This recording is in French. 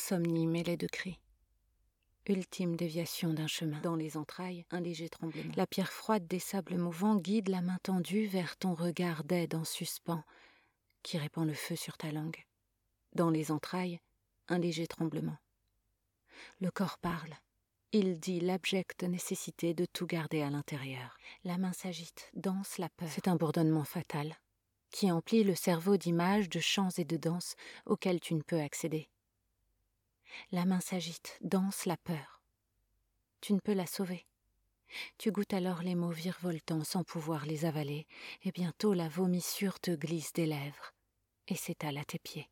Insomnie mêlée de cris. Ultime déviation d'un chemin. Dans les entrailles, un léger tremblement. La pierre froide des sables mouvants guide la main tendue vers ton regard d'aide en suspens, qui répand le feu sur ta langue. Dans les entrailles, un léger tremblement. Le corps parle. Il dit l'abjecte nécessité de tout garder à l'intérieur. La main s'agite, danse la peur. C'est un bourdonnement fatal, qui emplit le cerveau d'images, de chants et de danses auxquels tu ne peux accéder. La main s'agite, danse la peur. Tu ne peux la sauver. Tu goûtes alors les mots virevoltants sans pouvoir les avaler, et bientôt la vomissure te glisse des lèvres et s'étale à tes pieds.